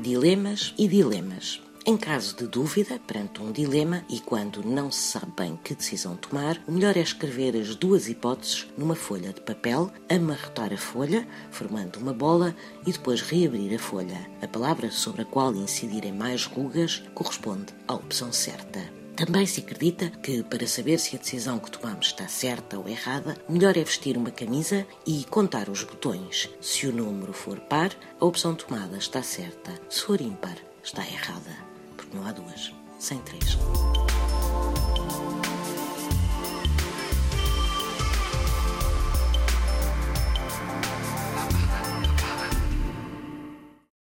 dilemas e dilemas. Em caso de dúvida perante um dilema e quando não se sabe bem que decisão tomar, o melhor é escrever as duas hipóteses numa folha de papel, amarrotar a folha, formando uma bola e depois reabrir a folha. A palavra sobre a qual incidirem mais rugas corresponde à opção certa. Também se acredita que, para saber se a decisão que tomamos está certa ou errada, melhor é vestir uma camisa e contar os botões. Se o número for par, a opção tomada está certa. Se for ímpar, está errada não há duas, sem três.